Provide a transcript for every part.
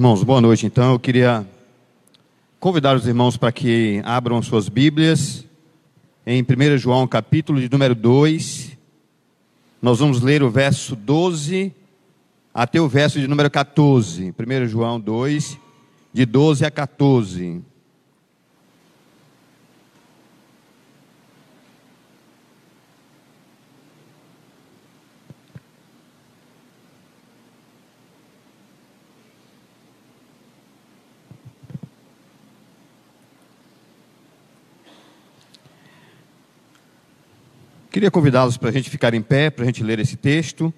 Irmãos, boa noite. Então, eu queria convidar os irmãos para que abram suas Bíblias em 1 João, capítulo de número 2. Nós vamos ler o verso 12 até o verso de número 14. 1 João 2, de 12 a 14. Queria convidá-los para a gente ficar em pé, para a gente ler esse texto.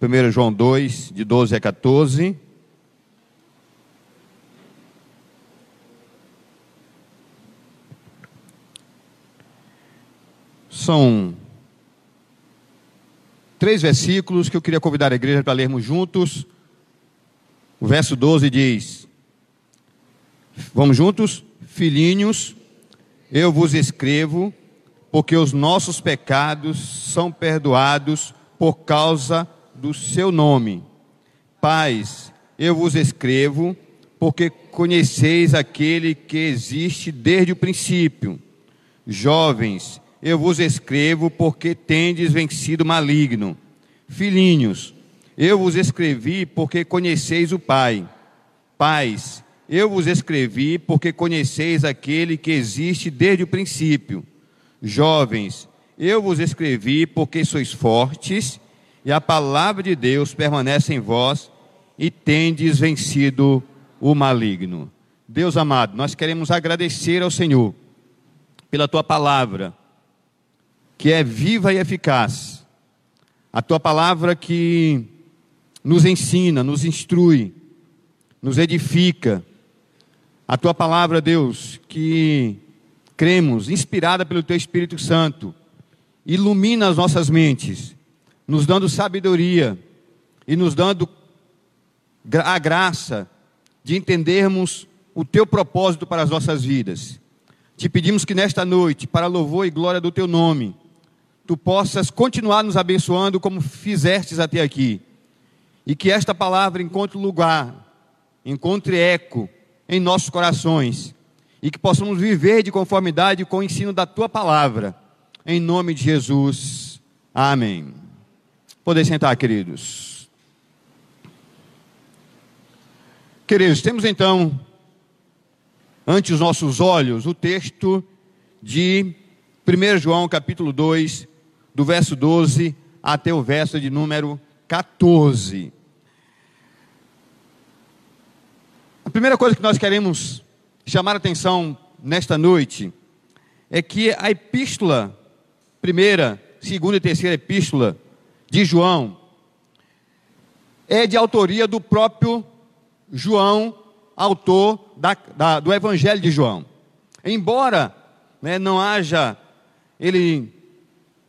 1 João 2, de 12 a 14. São três versículos que eu queria convidar a igreja para lermos juntos. O verso 12 diz: Vamos juntos? Filhinhos, eu vos escrevo porque os nossos pecados são perdoados por causa do seu nome. Pais, eu vos escrevo, porque conheceis aquele que existe desde o princípio. Jovens, eu vos escrevo, porque tendes vencido maligno. Filhinhos, eu vos escrevi, porque conheceis o Pai. Pais, eu vos escrevi, porque conheceis aquele que existe desde o princípio. Jovens, eu vos escrevi porque sois fortes e a palavra de Deus permanece em vós e tendes vencido o maligno. Deus amado, nós queremos agradecer ao Senhor pela tua palavra, que é viva e eficaz. A tua palavra que nos ensina, nos instrui, nos edifica. A tua palavra, Deus, que cremos, inspirada pelo Teu Espírito Santo, ilumina as nossas mentes, nos dando sabedoria e nos dando a graça de entendermos o Teu propósito para as nossas vidas. Te pedimos que nesta noite, para louvor e glória do Teu nome, Tu possas continuar nos abençoando como fizestes até aqui. E que esta palavra encontre lugar, encontre eco em nossos corações e que possamos viver de conformidade com o ensino da tua palavra. Em nome de Jesus. Amém. Podem sentar, queridos. Queridos, temos então ante os nossos olhos o texto de 1 João capítulo 2, do verso 12 até o verso de número 14. A primeira coisa que nós queremos chamar a atenção nesta noite é que a epístola, primeira, segunda e terceira epístola de João, é de autoria do próprio João, autor da, da, do Evangelho de João. Embora né, não haja, ele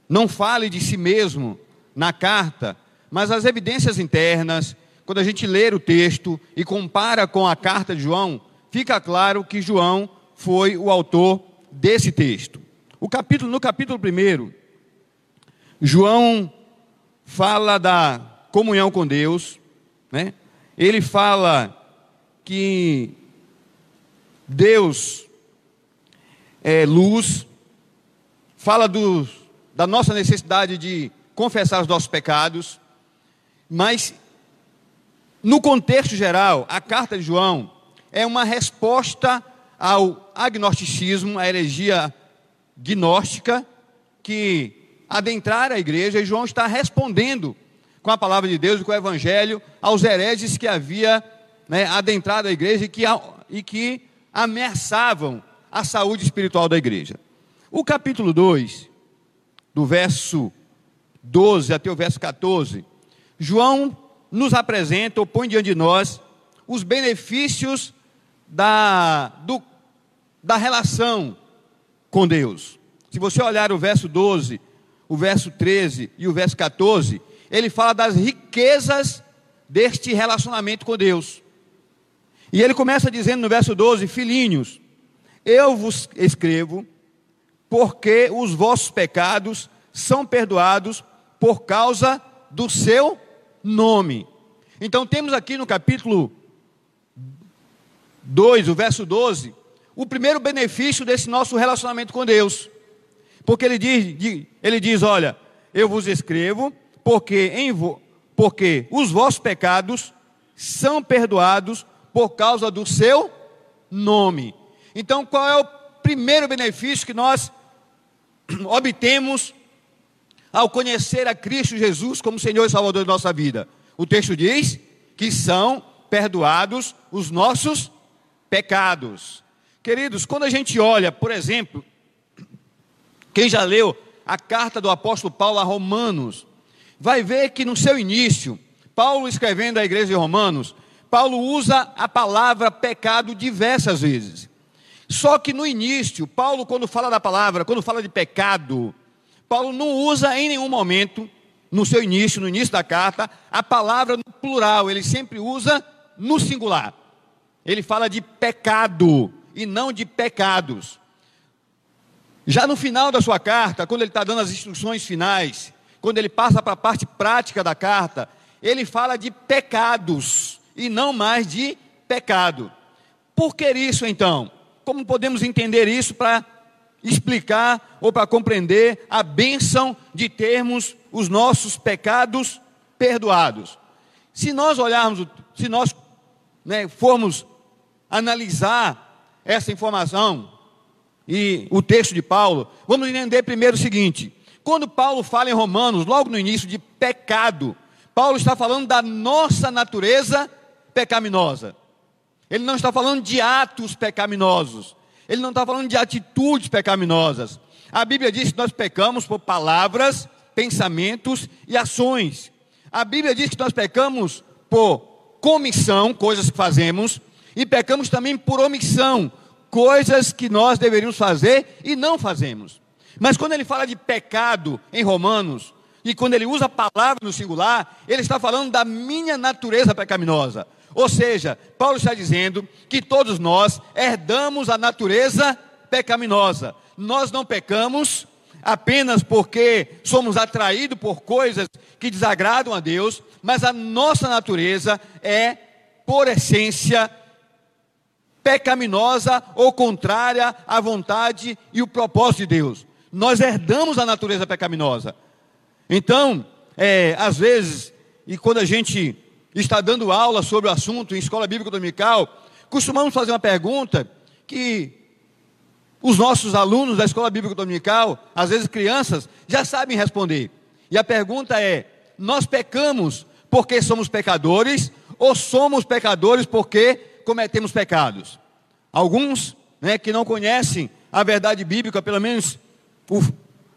não fale de si mesmo na carta, mas as evidências internas, quando a gente lê o texto e compara com a carta de João, fica claro que João foi o autor desse texto. O capítulo, no capítulo 1, João fala da comunhão com Deus, né? ele fala que Deus é luz, fala do, da nossa necessidade de confessar os nossos pecados, mas no contexto geral, a carta de João é uma resposta ao agnosticismo, à heresia gnóstica que adentraram a igreja, e João está respondendo com a palavra de Deus e com o evangelho aos hereges que havia né, adentrado a igreja e que, e que ameaçavam a saúde espiritual da igreja. O capítulo 2, do verso 12 até o verso 14, João nos apresenta ou põe diante de nós os benefícios da, do, da relação com Deus. Se você olhar o verso 12, o verso 13 e o verso 14, ele fala das riquezas deste relacionamento com Deus. E ele começa dizendo no verso 12: Filhinhos, eu vos escrevo, porque os vossos pecados são perdoados por causa do seu nome. Então temos aqui no capítulo 2, o verso 12, o primeiro benefício desse nosso relacionamento com Deus. Porque ele diz, ele diz olha, eu vos escrevo, porque, em vo, porque os vossos pecados são perdoados por causa do seu nome. Então, qual é o primeiro benefício que nós obtemos ao conhecer a Cristo Jesus como Senhor e Salvador de nossa vida? O texto diz que são perdoados os nossos pecados. Queridos, quando a gente olha, por exemplo, quem já leu a carta do apóstolo Paulo a Romanos, vai ver que no seu início, Paulo escrevendo à igreja de Romanos, Paulo usa a palavra pecado diversas vezes. Só que no início, Paulo, quando fala da palavra, quando fala de pecado, Paulo não usa em nenhum momento, no seu início, no início da carta, a palavra no plural, ele sempre usa no singular. Ele fala de pecado e não de pecados. Já no final da sua carta, quando ele está dando as instruções finais, quando ele passa para a parte prática da carta, ele fala de pecados e não mais de pecado. Por que isso então? Como podemos entender isso para explicar ou para compreender a bênção de termos os nossos pecados perdoados? Se nós olharmos, se nós né, formos analisar essa informação e o texto de Paulo, vamos entender primeiro o seguinte: quando Paulo fala em Romanos, logo no início, de pecado, Paulo está falando da nossa natureza pecaminosa. Ele não está falando de atos pecaminosos. Ele não está falando de atitudes pecaminosas. A Bíblia diz que nós pecamos por palavras, pensamentos e ações. A Bíblia diz que nós pecamos por comissão, coisas que fazemos, e pecamos também por omissão, coisas que nós deveríamos fazer e não fazemos. Mas quando ele fala de pecado em Romanos, e quando ele usa a palavra no singular, ele está falando da minha natureza pecaminosa. Ou seja, Paulo está dizendo que todos nós herdamos a natureza pecaminosa. Nós não pecamos apenas porque somos atraídos por coisas que desagradam a Deus, mas a nossa natureza é, por essência, pecaminosa ou contrária à vontade e o propósito de Deus. Nós herdamos a natureza pecaminosa. Então, é, às vezes, e quando a gente está dando aula sobre o assunto em escola bíblica dominical, costumamos fazer uma pergunta que os nossos alunos da escola bíblica dominical, às vezes crianças, já sabem responder. E a pergunta é: nós pecamos porque somos pecadores ou somos pecadores porque cometemos pecados? Alguns né, que não conhecem a verdade bíblica, pelo menos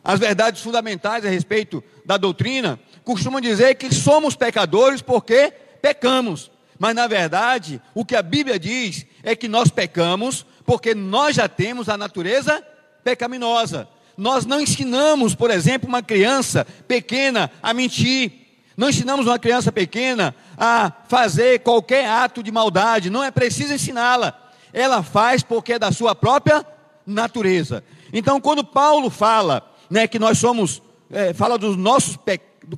as verdades fundamentais a respeito da doutrina, costumam dizer que somos pecadores porque pecamos. Mas na verdade, o que a Bíblia diz é que nós pecamos porque nós já temos a natureza pecaminosa. Nós não ensinamos, por exemplo, uma criança pequena a mentir. Não ensinamos uma criança pequena a fazer qualquer ato de maldade. Não é preciso ensiná-la. Ela faz porque é da sua própria natureza. Então, quando Paulo fala né, que nós somos, é, fala dos nossos,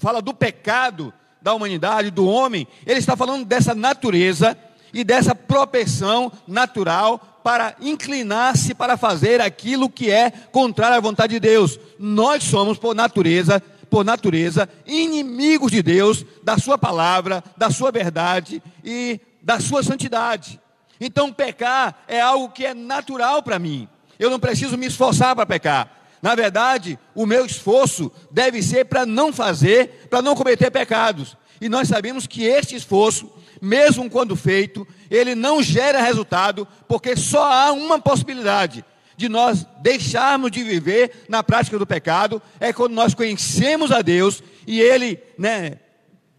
fala do pecado da humanidade, do homem, ele está falando dessa natureza e dessa propensão natural para inclinar-se para fazer aquilo que é contrário à vontade de Deus. Nós somos por natureza, por natureza, inimigos de Deus, da sua palavra, da sua verdade e da sua santidade. Então pecar é algo que é natural para mim. Eu não preciso me esforçar para pecar. Na verdade, o meu esforço deve ser para não fazer, para não cometer pecados. E nós sabemos que este esforço, mesmo quando feito, ele não gera resultado, porque só há uma possibilidade de nós deixarmos de viver na prática do pecado, é quando nós conhecemos a Deus e Ele né,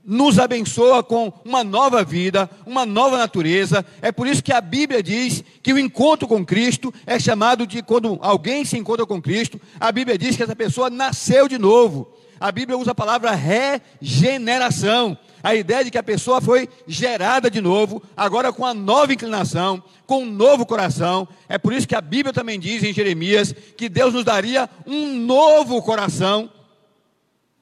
nos abençoa com uma nova vida, uma nova natureza. É por isso que a Bíblia diz que o encontro com Cristo é chamado de quando alguém se encontra com Cristo, a Bíblia diz que essa pessoa nasceu de novo. A Bíblia usa a palavra regeneração. A ideia de que a pessoa foi gerada de novo, agora com a nova inclinação, com um novo coração. É por isso que a Bíblia também diz em Jeremias que Deus nos daria um novo coração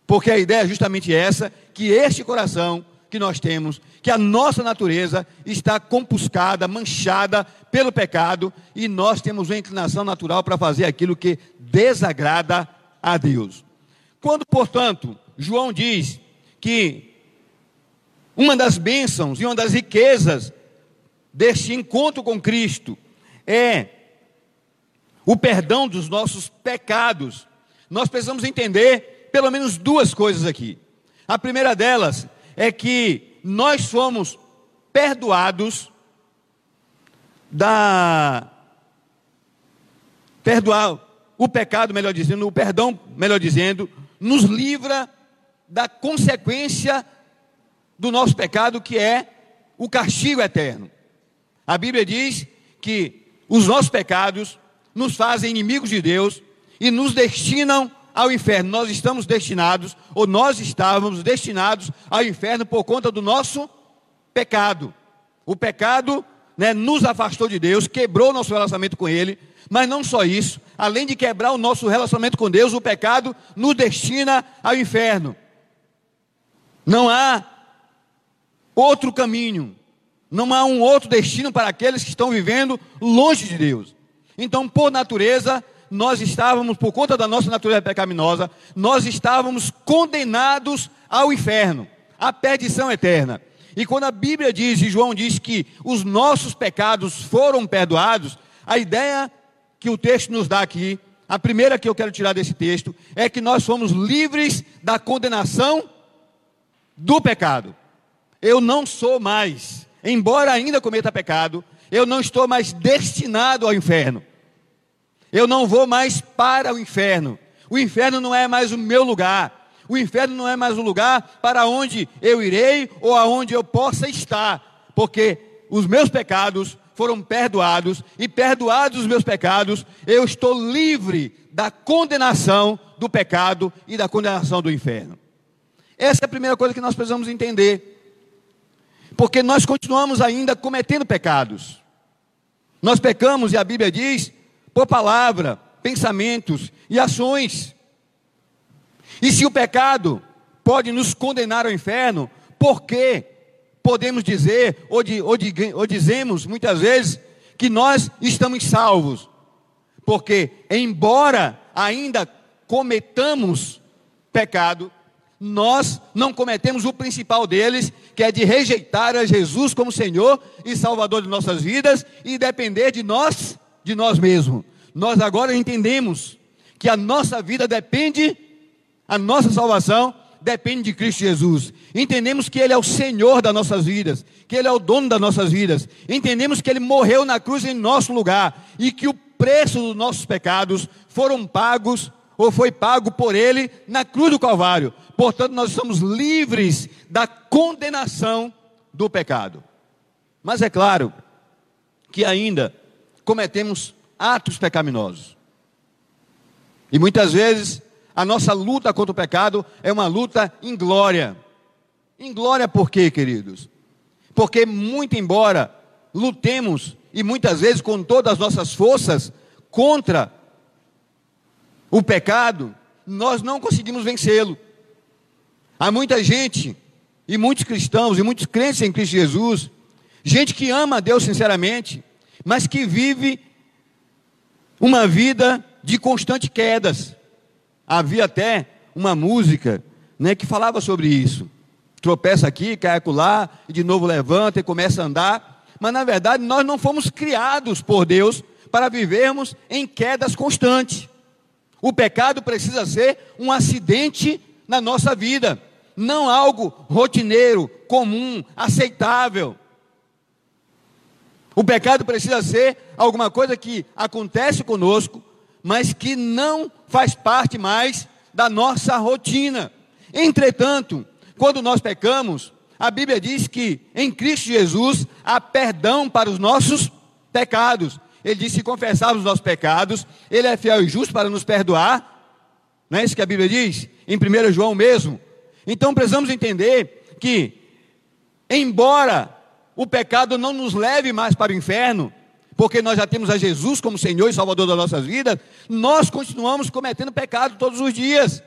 porque a ideia é justamente essa, que este coração que nós temos, que a nossa natureza está compuscada, manchada pelo pecado, e nós temos uma inclinação natural para fazer aquilo que desagrada a Deus. Quando, portanto, João diz que uma das bênçãos e uma das riquezas deste encontro com Cristo é o perdão dos nossos pecados, nós precisamos entender pelo menos duas coisas aqui. A primeira delas é que nós fomos perdoados da perdoar o pecado, melhor dizendo, o perdão, melhor dizendo, nos livra da consequência do nosso pecado, que é o castigo eterno. A Bíblia diz que os nossos pecados nos fazem inimigos de Deus e nos destinam ao inferno. Nós estamos destinados, ou nós estávamos destinados ao inferno por conta do nosso pecado. O pecado né, nos afastou de Deus, quebrou nosso relacionamento com Ele, mas não só isso, além de quebrar o nosso relacionamento com Deus, o pecado nos destina ao inferno. Não há outro caminho, não há um outro destino para aqueles que estão vivendo longe de Deus. Então, por natureza, nós estávamos, por conta da nossa natureza pecaminosa, nós estávamos condenados ao inferno, à perdição eterna. E quando a Bíblia diz, e João diz que os nossos pecados foram perdoados, a ideia que o texto nos dá aqui, a primeira que eu quero tirar desse texto, é que nós fomos livres da condenação do pecado. Eu não sou mais, embora ainda cometa pecado, eu não estou mais destinado ao inferno. Eu não vou mais para o inferno. O inferno não é mais o meu lugar. O inferno não é mais o lugar para onde eu irei ou aonde eu possa estar, porque os meus pecados foram perdoados e perdoados os meus pecados, eu estou livre da condenação do pecado e da condenação do inferno. Essa é a primeira coisa que nós precisamos entender. Porque nós continuamos ainda cometendo pecados. Nós pecamos, e a Bíblia diz, por palavra, pensamentos e ações. E se o pecado pode nos condenar ao inferno, por que podemos dizer, ou, de, ou, de, ou dizemos muitas vezes, que nós estamos salvos? Porque, embora ainda cometamos pecado, nós não cometemos o principal deles, que é de rejeitar a Jesus como Senhor e Salvador de nossas vidas e depender de nós, de nós mesmos. Nós agora entendemos que a nossa vida depende, a nossa salvação depende de Cristo Jesus. Entendemos que Ele é o Senhor das nossas vidas, que Ele é o dono das nossas vidas. Entendemos que Ele morreu na cruz em nosso lugar e que o preço dos nossos pecados foram pagos ou foi pago por Ele na cruz do Calvário. Portanto, nós somos livres da condenação do pecado. Mas é claro que ainda cometemos atos pecaminosos. E muitas vezes a nossa luta contra o pecado é uma luta inglória. Inglória por quê, queridos? Porque muito embora lutemos e muitas vezes com todas as nossas forças contra o pecado, nós não conseguimos vencê-lo. Há muita gente, e muitos cristãos, e muitos crentes em Cristo Jesus, gente que ama a Deus sinceramente, mas que vive uma vida de constantes quedas. Havia até uma música né, que falava sobre isso. Tropeça aqui, cai acolá, e de novo levanta e começa a andar. Mas na verdade nós não fomos criados por Deus para vivermos em quedas constantes. O pecado precisa ser um acidente na nossa vida não algo rotineiro, comum, aceitável. O pecado precisa ser alguma coisa que acontece conosco, mas que não faz parte mais da nossa rotina. Entretanto, quando nós pecamos, a Bíblia diz que em Cristo Jesus há perdão para os nossos pecados. Ele diz: se confessarmos os nossos pecados, Ele é fiel e justo para nos perdoar. Não é isso que a Bíblia diz? Em 1 João mesmo, então precisamos entender que, embora o pecado não nos leve mais para o inferno, porque nós já temos a Jesus como Senhor e Salvador das nossas vidas, nós continuamos cometendo pecado todos os dias.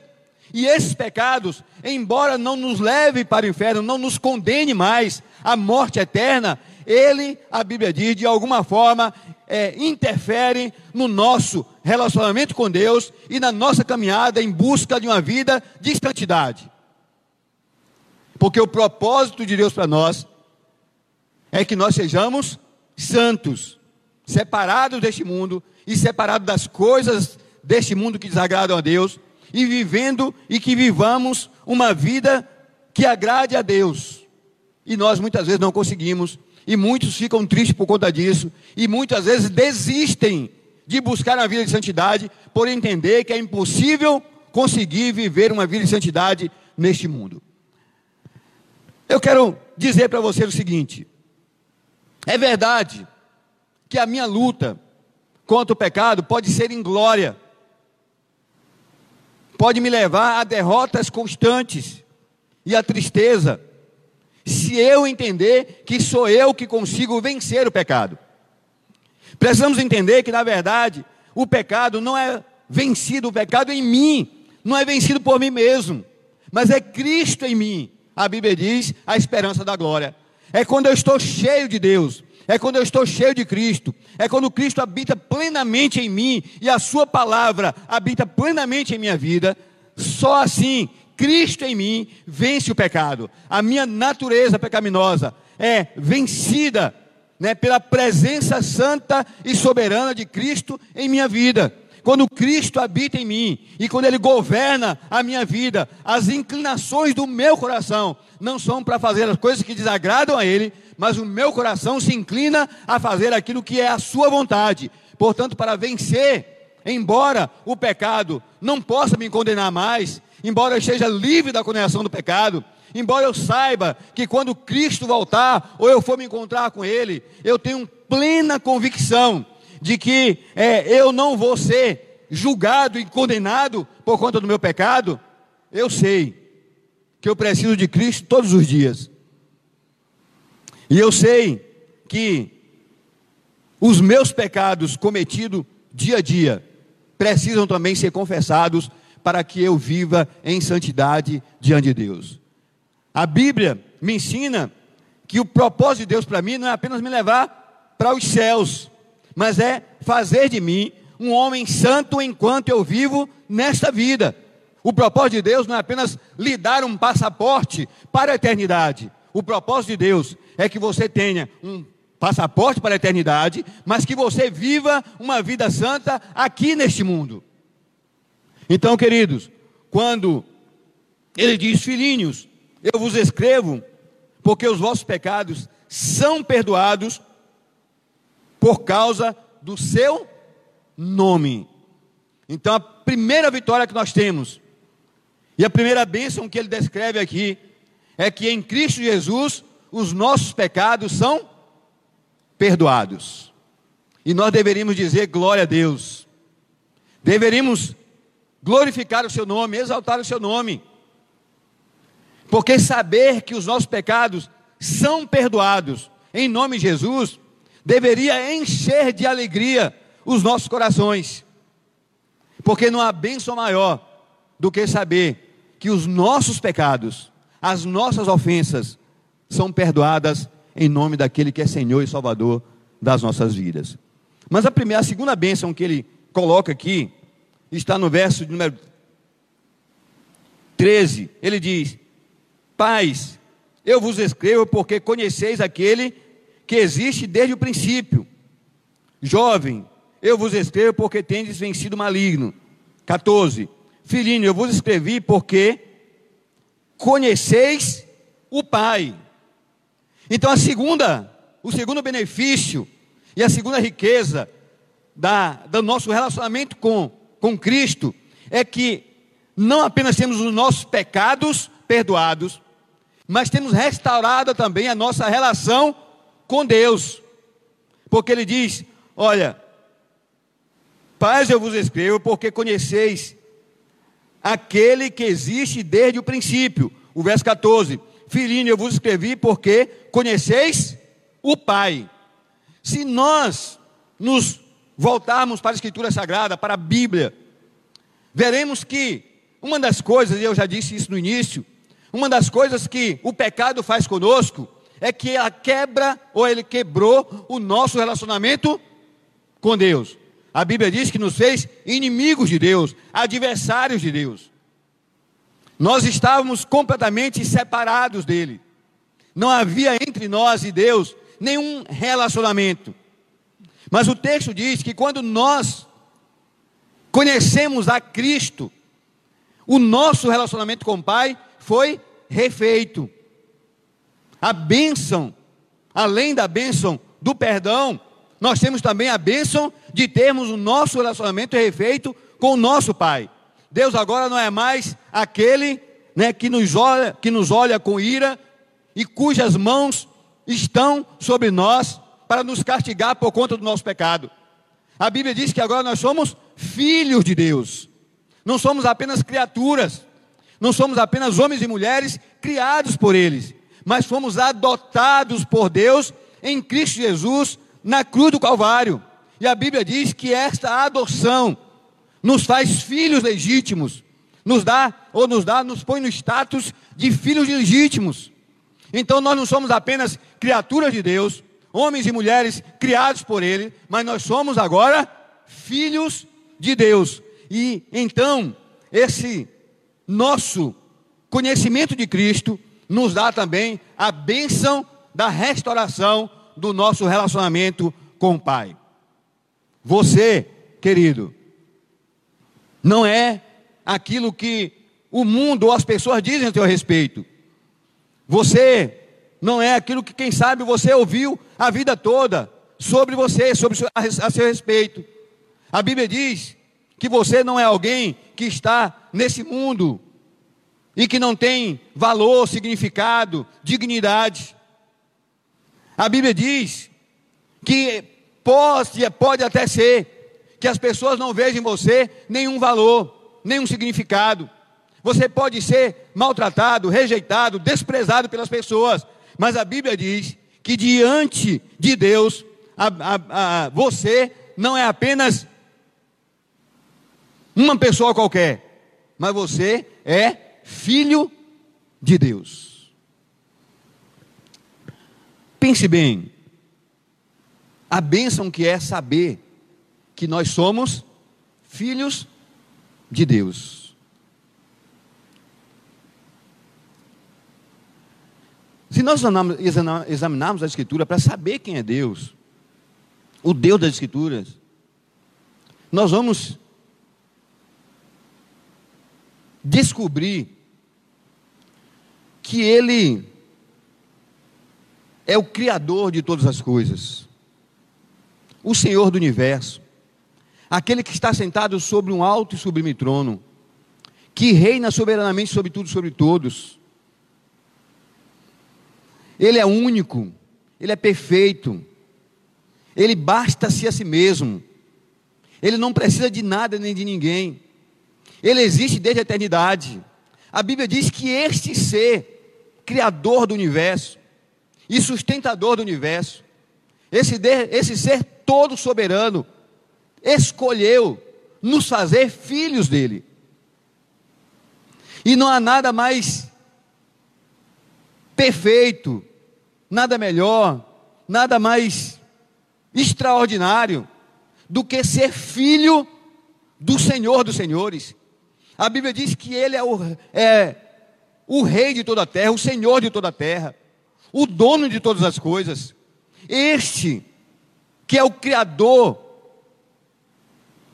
E esses pecados, embora não nos leve para o inferno, não nos condene mais à morte eterna, ele, a Bíblia diz, de alguma forma é, interfere no nosso relacionamento com Deus e na nossa caminhada em busca de uma vida de santidade. Porque o propósito de Deus para nós é que nós sejamos santos, separados deste mundo e separados das coisas deste mundo que desagradam a Deus e vivendo e que vivamos uma vida que agrade a Deus. E nós muitas vezes não conseguimos, e muitos ficam tristes por conta disso, e muitas vezes desistem de buscar uma vida de santidade por entender que é impossível conseguir viver uma vida de santidade neste mundo. Eu quero dizer para você o seguinte: é verdade que a minha luta contra o pecado pode ser em glória, pode me levar a derrotas constantes e a tristeza, se eu entender que sou eu que consigo vencer o pecado. Precisamos entender que, na verdade, o pecado não é vencido, o pecado é em mim, não é vencido por mim mesmo, mas é Cristo em mim. A Bíblia diz a esperança da glória. É quando eu estou cheio de Deus, é quando eu estou cheio de Cristo, é quando Cristo habita plenamente em mim e a Sua palavra habita plenamente em minha vida. Só assim, Cristo em mim vence o pecado. A minha natureza pecaminosa é vencida né, pela presença santa e soberana de Cristo em minha vida. Quando Cristo habita em mim e quando Ele governa a minha vida, as inclinações do meu coração não são para fazer as coisas que desagradam a Ele, mas o meu coração se inclina a fazer aquilo que é a Sua vontade. Portanto, para vencer, embora o pecado não possa me condenar mais, embora eu esteja livre da condenação do pecado, embora eu saiba que quando Cristo voltar ou eu for me encontrar com Ele, eu tenho plena convicção de que é, eu não vou ser julgado e condenado por conta do meu pecado, eu sei que eu preciso de Cristo todos os dias. E eu sei que os meus pecados cometidos dia a dia precisam também ser confessados para que eu viva em santidade diante de Deus. A Bíblia me ensina que o propósito de Deus para mim não é apenas me levar para os céus, mas é fazer de mim um homem santo enquanto eu vivo nesta vida. O propósito de Deus não é apenas lhe dar um passaporte para a eternidade. O propósito de Deus é que você tenha um passaporte para a eternidade, mas que você viva uma vida santa aqui neste mundo. Então, queridos, quando ele diz: Filhinhos, eu vos escrevo, porque os vossos pecados são perdoados por causa do seu nome. Então, a primeira vitória que nós temos, e a primeira bênção que ele descreve aqui, é que em Cristo Jesus os nossos pecados são perdoados. E nós deveríamos dizer glória a Deus. Deveríamos glorificar o seu nome, exaltar o seu nome. Porque saber que os nossos pecados são perdoados em nome de Jesus deveria encher de alegria os nossos corações. Porque não há bênção maior do que saber que os nossos pecados, as nossas ofensas, são perdoadas em nome daquele que é Senhor e Salvador das nossas vidas. Mas a primeira, a segunda bênção que ele coloca aqui está no verso de número 13. Ele diz: Pais, eu vos escrevo porque conheceis aquele que existe desde o princípio. Jovem, eu vos escrevo porque tendes vencido o maligno. 14. Filhinho, eu vos escrevi porque conheceis o Pai. Então a segunda, o segundo benefício e a segunda riqueza da, do nosso relacionamento com, com Cristo é que não apenas temos os nossos pecados perdoados, mas temos restaurada também a nossa relação com Deus. Porque ele diz: Olha, paz eu vos escrevo, porque conheceis aquele que existe desde o princípio. O verso 14: Filhinho, eu vos escrevi porque conheceis o Pai. Se nós nos voltarmos para a Escritura Sagrada, para a Bíblia, veremos que uma das coisas, e eu já disse isso no início, uma das coisas que o pecado faz conosco é que ela quebra ou ele quebrou o nosso relacionamento com Deus. A Bíblia diz que nos fez inimigos de Deus, adversários de Deus. Nós estávamos completamente separados dele. Não havia entre nós e Deus nenhum relacionamento. Mas o texto diz que quando nós conhecemos a Cristo, o nosso relacionamento com o Pai foi refeito. A bênção, além da bênção do perdão, nós temos também a bênção de termos o nosso relacionamento refeito com o nosso Pai. Deus agora não é mais aquele né, que, nos olha, que nos olha com ira e cujas mãos estão sobre nós para nos castigar por conta do nosso pecado. A Bíblia diz que agora nós somos filhos de Deus. Não somos apenas criaturas, não somos apenas homens e mulheres criados por eles, mas fomos adotados por Deus em Cristo Jesus na cruz do Calvário. E a Bíblia diz que esta adoção nos faz filhos legítimos, nos dá, ou nos dá, nos põe no status de filhos legítimos. Então nós não somos apenas criaturas de Deus, homens e mulheres criados por Ele, mas nós somos agora filhos de Deus. E então, esse nosso conhecimento de Cristo nos dá também a bênção da restauração do nosso relacionamento com o Pai. Você, querido, não é aquilo que o mundo ou as pessoas dizem a seu respeito. Você não é aquilo que, quem sabe, você ouviu a vida toda sobre você, sobre a seu respeito. A Bíblia diz que você não é alguém que está nesse mundo e que não tem valor, significado, dignidade. A Bíblia diz que pode, pode até ser que as pessoas não vejam em você nenhum valor, nenhum significado. Você pode ser maltratado, rejeitado, desprezado pelas pessoas, mas a Bíblia diz que diante de Deus, a, a, a, você não é apenas uma pessoa qualquer, mas você é filho de Deus. Pense bem, a bênção que é saber que nós somos filhos de Deus. Se nós examinarmos a Escritura para saber quem é Deus, o Deus das Escrituras, nós vamos descobrir que Ele é o Criador de todas as coisas, o Senhor do universo, aquele que está sentado sobre um alto e sublime trono, que reina soberanamente sobre tudo e sobre todos. Ele é único, ele é perfeito, ele basta-se a si mesmo, ele não precisa de nada nem de ninguém, ele existe desde a eternidade. A Bíblia diz que este ser, Criador do universo e sustentador do universo, esse, esse ser todo soberano, escolheu nos fazer filhos dele. E não há nada mais perfeito, nada melhor, nada mais extraordinário do que ser filho do Senhor dos Senhores. A Bíblia diz que Ele é o, é o Rei de toda a terra, o Senhor de toda a terra, o dono de todas as coisas. Este, que é o Criador,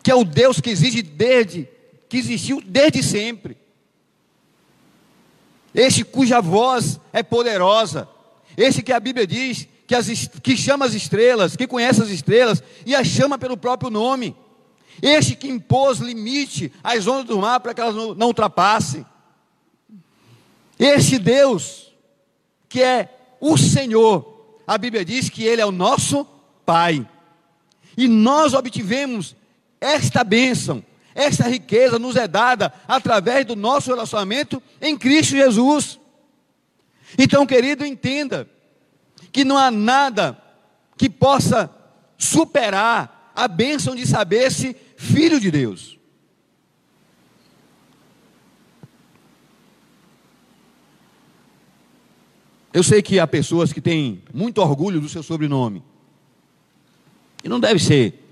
que é o Deus que existe desde, que existiu desde sempre. Este cuja voz é poderosa, esse que a Bíblia diz que, as, que chama as estrelas, que conhece as estrelas e as chama pelo próprio nome. Este que impôs limite às ondas do mar para que elas não, não ultrapassem. Este Deus, que é o Senhor, a Bíblia diz que Ele é o nosso Pai. E nós obtivemos esta bênção, esta riqueza nos é dada através do nosso relacionamento em Cristo Jesus. Então, querido, entenda que não há nada que possa superar a bênção de saber-se filho de Deus. Eu sei que há pessoas que têm muito orgulho do seu sobrenome. E não deve ser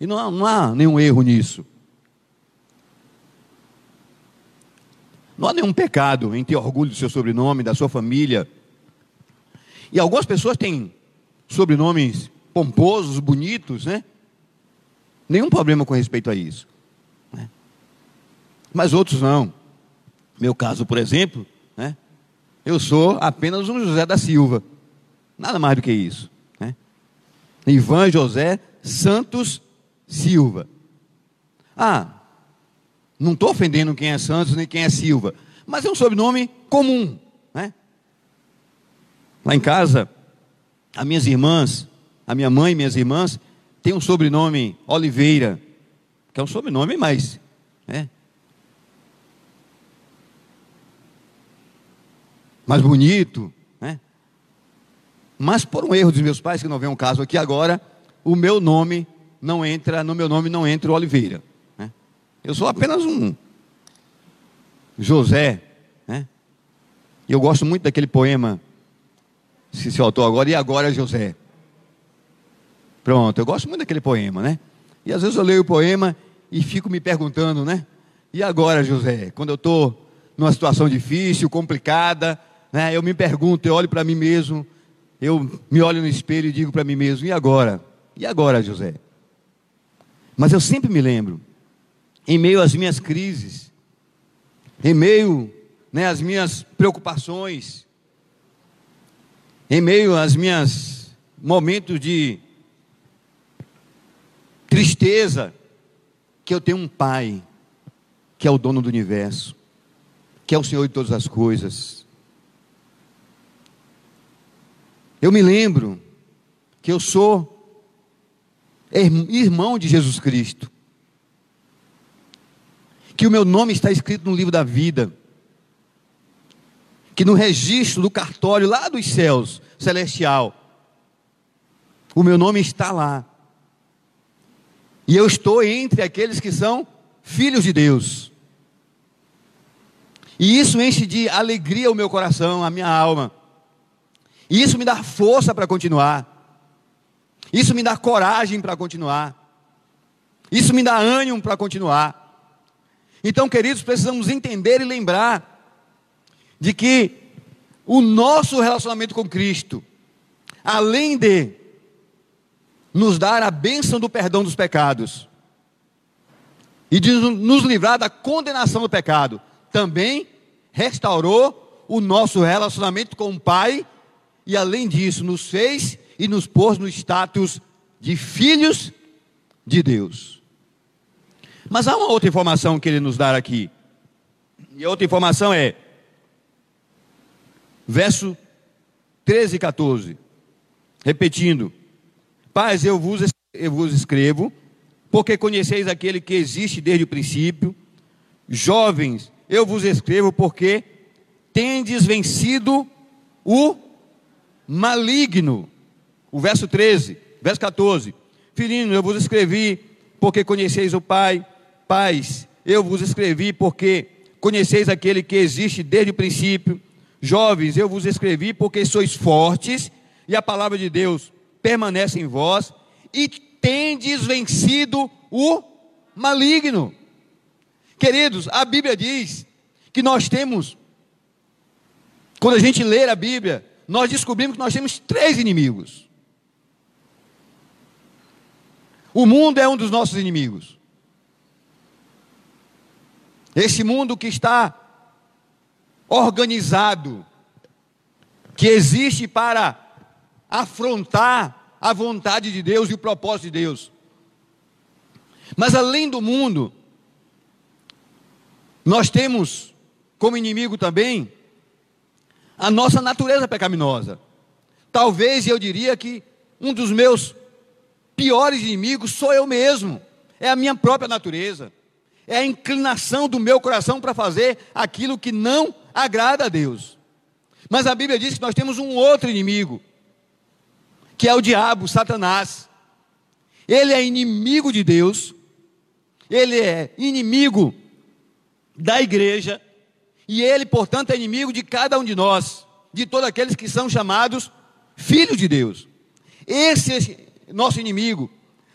e não há, não há nenhum erro nisso. Não há nenhum pecado em ter orgulho do seu sobrenome, da sua família. E algumas pessoas têm sobrenomes pomposos, bonitos, né? Nenhum problema com respeito a isso. Né? Mas outros não. Meu caso, por exemplo, né? Eu sou apenas um José da Silva. Nada mais do que isso. Né? Ivan José Santos Silva. Ah, não estou ofendendo quem é Santos nem quem é Silva, mas é um sobrenome comum. Né? Lá em casa, as minhas irmãs, a minha mãe e minhas irmãs, têm um sobrenome Oliveira, que é um sobrenome mais. Né? mais bonito, né? Mas por um erro dos meus pais, que não vem um caso aqui agora, o meu nome não entra, no meu nome não entra o Oliveira. Eu sou apenas um José, né? E eu gosto muito daquele poema, se se autor agora, e agora José. Pronto, eu gosto muito daquele poema, né? E às vezes eu leio o poema e fico me perguntando, né? E agora, José? Quando eu estou numa situação difícil, complicada, né? Eu me pergunto, eu olho para mim mesmo, eu me olho no espelho e digo para mim mesmo: e agora? E agora, José? Mas eu sempre me lembro em meio às minhas crises, em meio né, às minhas preocupações, em meio às minhas momentos de tristeza, que eu tenho um pai que é o dono do universo, que é o Senhor de todas as coisas. Eu me lembro que eu sou irmão de Jesus Cristo que o meu nome está escrito no livro da vida, que no registro do cartório lá dos céus celestial, o meu nome está lá. E eu estou entre aqueles que são filhos de Deus. E isso enche de alegria o meu coração, a minha alma. E isso me dá força para continuar. Isso me dá coragem para continuar. Isso me dá ânimo para continuar. Então, queridos, precisamos entender e lembrar de que o nosso relacionamento com Cristo, além de nos dar a bênção do perdão dos pecados e de nos livrar da condenação do pecado, também restaurou o nosso relacionamento com o Pai e, além disso, nos fez e nos pôs no status de filhos de Deus. Mas há uma outra informação que ele nos dá aqui. E a outra informação é, verso 13 e 14, repetindo: Paz, eu vos, eu vos escrevo, porque conheceis aquele que existe desde o princípio. Jovens, eu vos escrevo porque tendes vencido o maligno. O verso 13, verso 14: Filhinho, eu vos escrevi porque conheceis o Pai Pais, eu vos escrevi porque conheceis aquele que existe desde o princípio. Jovens, eu vos escrevi porque sois fortes e a palavra de Deus permanece em vós e tendes vencido o maligno. Queridos, a Bíblia diz que nós temos, quando a gente lê a Bíblia, nós descobrimos que nós temos três inimigos. O mundo é um dos nossos inimigos. Esse mundo que está organizado, que existe para afrontar a vontade de Deus e o propósito de Deus. Mas além do mundo, nós temos como inimigo também a nossa natureza pecaminosa. Talvez eu diria que um dos meus piores inimigos sou eu mesmo, é a minha própria natureza é a inclinação do meu coração para fazer aquilo que não agrada a Deus. Mas a Bíblia diz que nós temos um outro inimigo, que é o diabo, Satanás. Ele é inimigo de Deus, ele é inimigo da igreja, e ele, portanto, é inimigo de cada um de nós, de todos aqueles que são chamados filhos de Deus. Esse é nosso inimigo.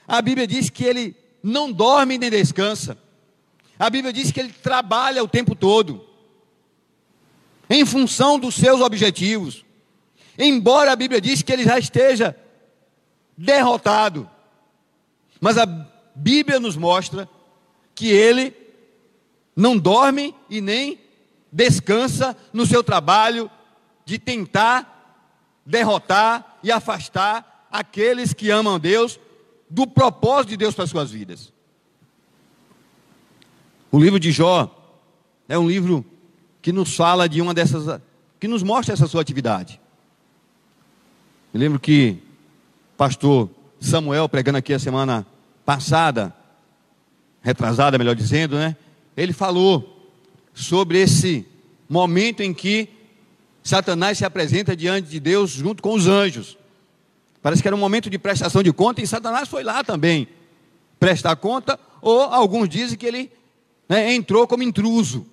A Bíblia diz que ele não dorme nem descansa. A Bíblia diz que ele trabalha o tempo todo, em função dos seus objetivos. Embora a Bíblia diz que ele já esteja derrotado, mas a Bíblia nos mostra que ele não dorme e nem descansa no seu trabalho de tentar derrotar e afastar aqueles que amam Deus do propósito de Deus para as suas vidas. O livro de Jó é um livro que nos fala de uma dessas, que nos mostra essa sua atividade. Eu lembro que pastor Samuel, pregando aqui a semana passada, retrasada, melhor dizendo, né? Ele falou sobre esse momento em que Satanás se apresenta diante de Deus junto com os anjos. Parece que era um momento de prestação de conta e Satanás foi lá também prestar conta, ou alguns dizem que ele né, entrou como intruso.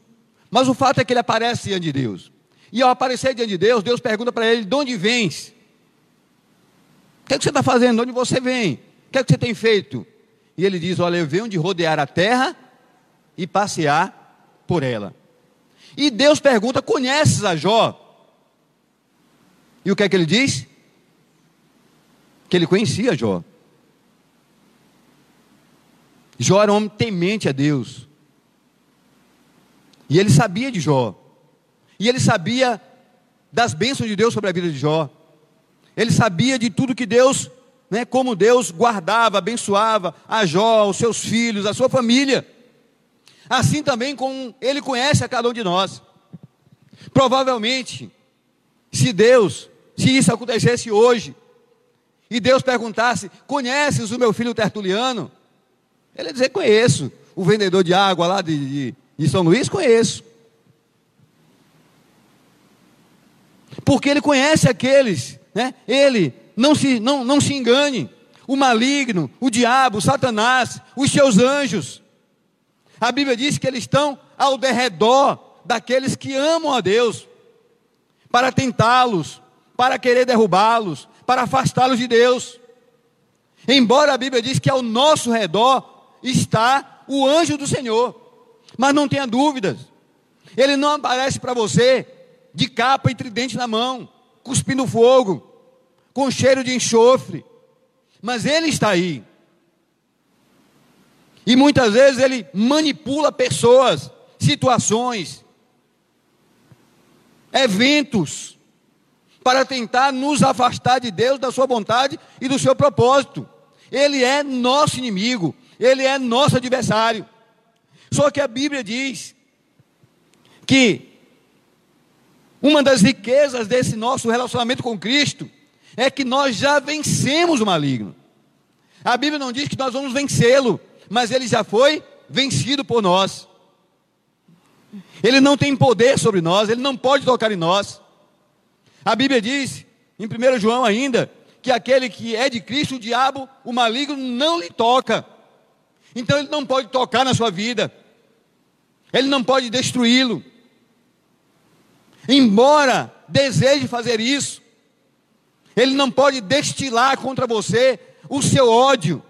Mas o fato é que ele aparece diante de Deus. E ao aparecer diante de Deus, Deus pergunta para ele: de onde vens? O que, é que você está fazendo? De onde você vem? O que é que você tem feito? E ele diz: Olha, eu venho de rodear a terra e passear por ela. E Deus pergunta: Conheces a Jó? E o que é que ele diz? Que ele conhecia Jó. Jó era um homem temente a Deus. E ele sabia de Jó. E ele sabia das bênçãos de Deus sobre a vida de Jó. Ele sabia de tudo que Deus, né, como Deus guardava, abençoava a Jó, os seus filhos, a sua família. Assim também como ele conhece a cada um de nós. Provavelmente, se Deus, se isso acontecesse hoje, e Deus perguntasse: Conheces o meu filho Tertuliano? Ele ia dizer: Conheço. O vendedor de água lá de, de, de São Luís, conheço. Porque ele conhece aqueles, né? Ele não se, não, não se engane. O maligno, o diabo, Satanás, os seus anjos. A Bíblia diz que eles estão ao derredor daqueles que amam a Deus, para tentá-los, para querer derrubá-los, para afastá-los de Deus. Embora a Bíblia diz que ao nosso redor está o anjo do Senhor, mas não tenha dúvidas, ele não aparece para você de capa e tridente na mão, cuspindo fogo, com cheiro de enxofre, mas ele está aí. E muitas vezes ele manipula pessoas, situações, eventos, para tentar nos afastar de Deus, da sua vontade e do seu propósito. Ele é nosso inimigo, ele é nosso adversário. Só que a Bíblia diz que uma das riquezas desse nosso relacionamento com Cristo é que nós já vencemos o maligno. A Bíblia não diz que nós vamos vencê-lo, mas ele já foi vencido por nós. Ele não tem poder sobre nós, ele não pode tocar em nós. A Bíblia diz, em 1 João ainda, que aquele que é de Cristo, o diabo, o maligno, não lhe toca. Então ele não pode tocar na sua vida, ele não pode destruí-lo. Embora deseje fazer isso, ele não pode destilar contra você o seu ódio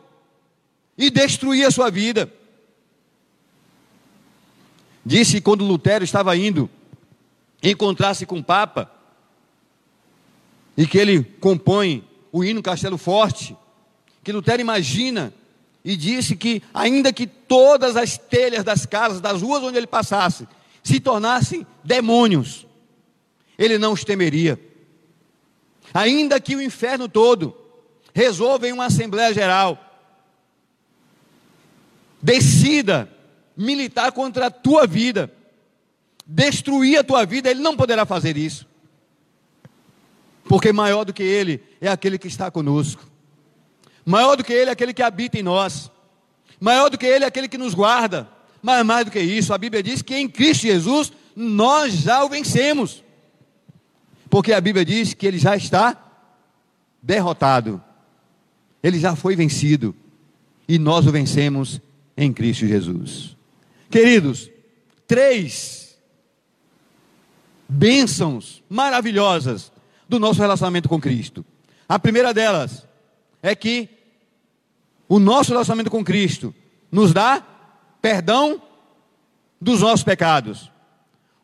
e destruir a sua vida. Disse quando Lutero estava indo encontrar-se com o Papa, e que ele compõe o hino Castelo Forte, que Lutero imagina e disse que, ainda que todas as telhas das casas, das ruas onde ele passasse, se tornassem demônios, ele não os temeria. Ainda que o inferno todo resolva em uma Assembleia Geral, decida militar contra a tua vida, destruir a tua vida, ele não poderá fazer isso porque maior do que Ele é aquele que está conosco, maior do que Ele é aquele que habita em nós, maior do que Ele é aquele que nos guarda, mas mais do que isso, a Bíblia diz que em Cristo Jesus nós já o vencemos, porque a Bíblia diz que Ele já está derrotado, Ele já foi vencido, e nós o vencemos em Cristo Jesus. Queridos, três bênçãos maravilhosas do nosso relacionamento com Cristo. A primeira delas é que o nosso relacionamento com Cristo nos dá perdão dos nossos pecados.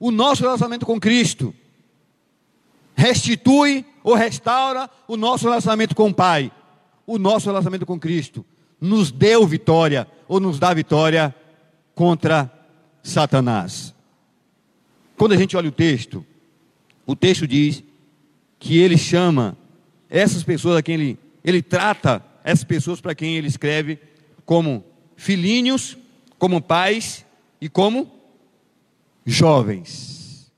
O nosso relacionamento com Cristo restitui ou restaura o nosso relacionamento com o Pai. O nosso relacionamento com Cristo nos deu vitória ou nos dá vitória contra Satanás. Quando a gente olha o texto, o texto diz que ele chama essas pessoas a quem ele, ele trata essas pessoas para quem ele escreve como filhinhos, como pais e como jovens.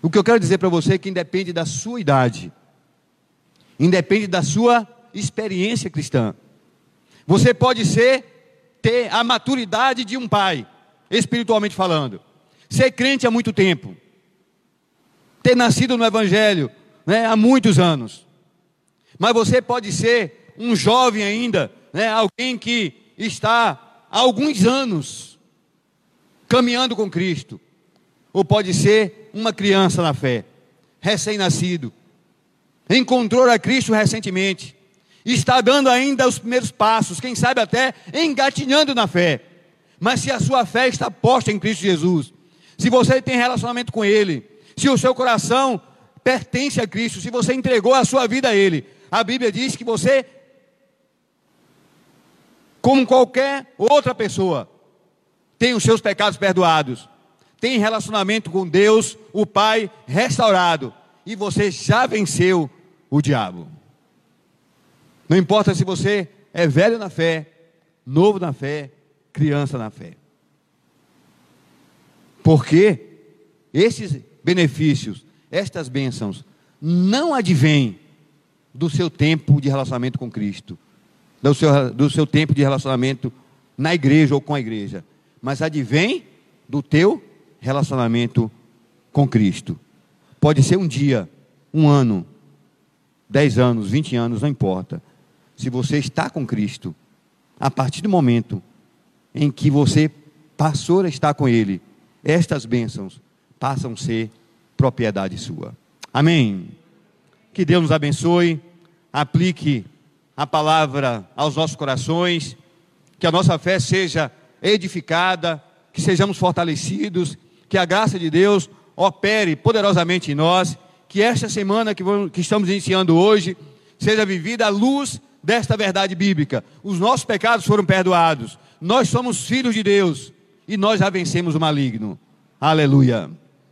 O que eu quero dizer para você é que independe da sua idade, independe da sua experiência cristã. Você pode ser ter a maturidade de um pai, espiritualmente falando. Ser crente há muito tempo. Ter nascido no evangelho, né, há muitos anos. Mas você pode ser um jovem ainda, né, alguém que está há alguns anos caminhando com Cristo. Ou pode ser uma criança na fé, recém-nascido. Encontrou a Cristo recentemente. Está dando ainda os primeiros passos, quem sabe até engatinhando na fé. Mas se a sua fé está posta em Cristo Jesus, se você tem relacionamento com Ele, se o seu coração pertence a Cristo, se você entregou a sua vida a Ele, a Bíblia diz que você, como qualquer outra pessoa, tem os seus pecados perdoados, tem relacionamento com Deus, o Pai, restaurado, e você já venceu o diabo. Não importa se você é velho na fé, novo na fé, criança na fé. Porque esses benefícios, estas bênçãos, não advêm do seu tempo de relacionamento com Cristo, do seu, do seu tempo de relacionamento na igreja ou com a igreja, mas advém do teu relacionamento com Cristo. Pode ser um dia, um ano, dez anos, vinte anos, não importa. Se você está com Cristo, a partir do momento em que você passou a estar com Ele, estas bênçãos passam a ser propriedade sua. Amém. Que Deus nos abençoe, aplique a palavra aos nossos corações, que a nossa fé seja edificada, que sejamos fortalecidos, que a graça de Deus opere poderosamente em nós, que esta semana que, vamos, que estamos iniciando hoje seja vivida à luz desta verdade bíblica. Os nossos pecados foram perdoados, nós somos filhos de Deus e nós já vencemos o maligno. Aleluia.